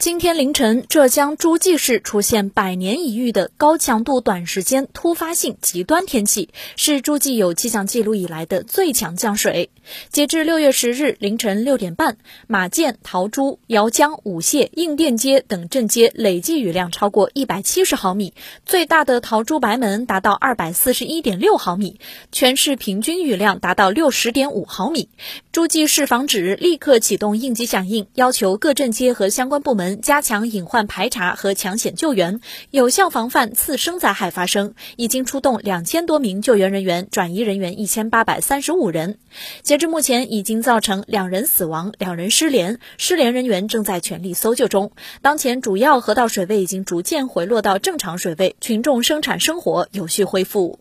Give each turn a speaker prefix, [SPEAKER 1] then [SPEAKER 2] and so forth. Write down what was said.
[SPEAKER 1] 今天凌晨，浙江诸暨市出现百年一遇的高强度短时间突发性极端天气，是诸暨有气象记录以来的最强降水。截至六月十日凌晨六点半，马涧、陶朱、姚江、舞榭、应店街等镇街累计雨量超过一百七十毫米，最大的陶朱白门达到二百四十一点六毫米，全市平均雨量达到六十点五毫米。诸暨市防指立刻启动应急响应，要求各镇街和相关部门加强隐患排查和抢险救援，有效防范次生灾害发生。已经出动两千多名救援人员，转移人员一千八百三十五人。截至目前，已经造成两人死亡，两人失联，失联人员正在全力搜救中。当前主要河道水位已经逐渐回落到正常水位，群众生产生活有序恢复。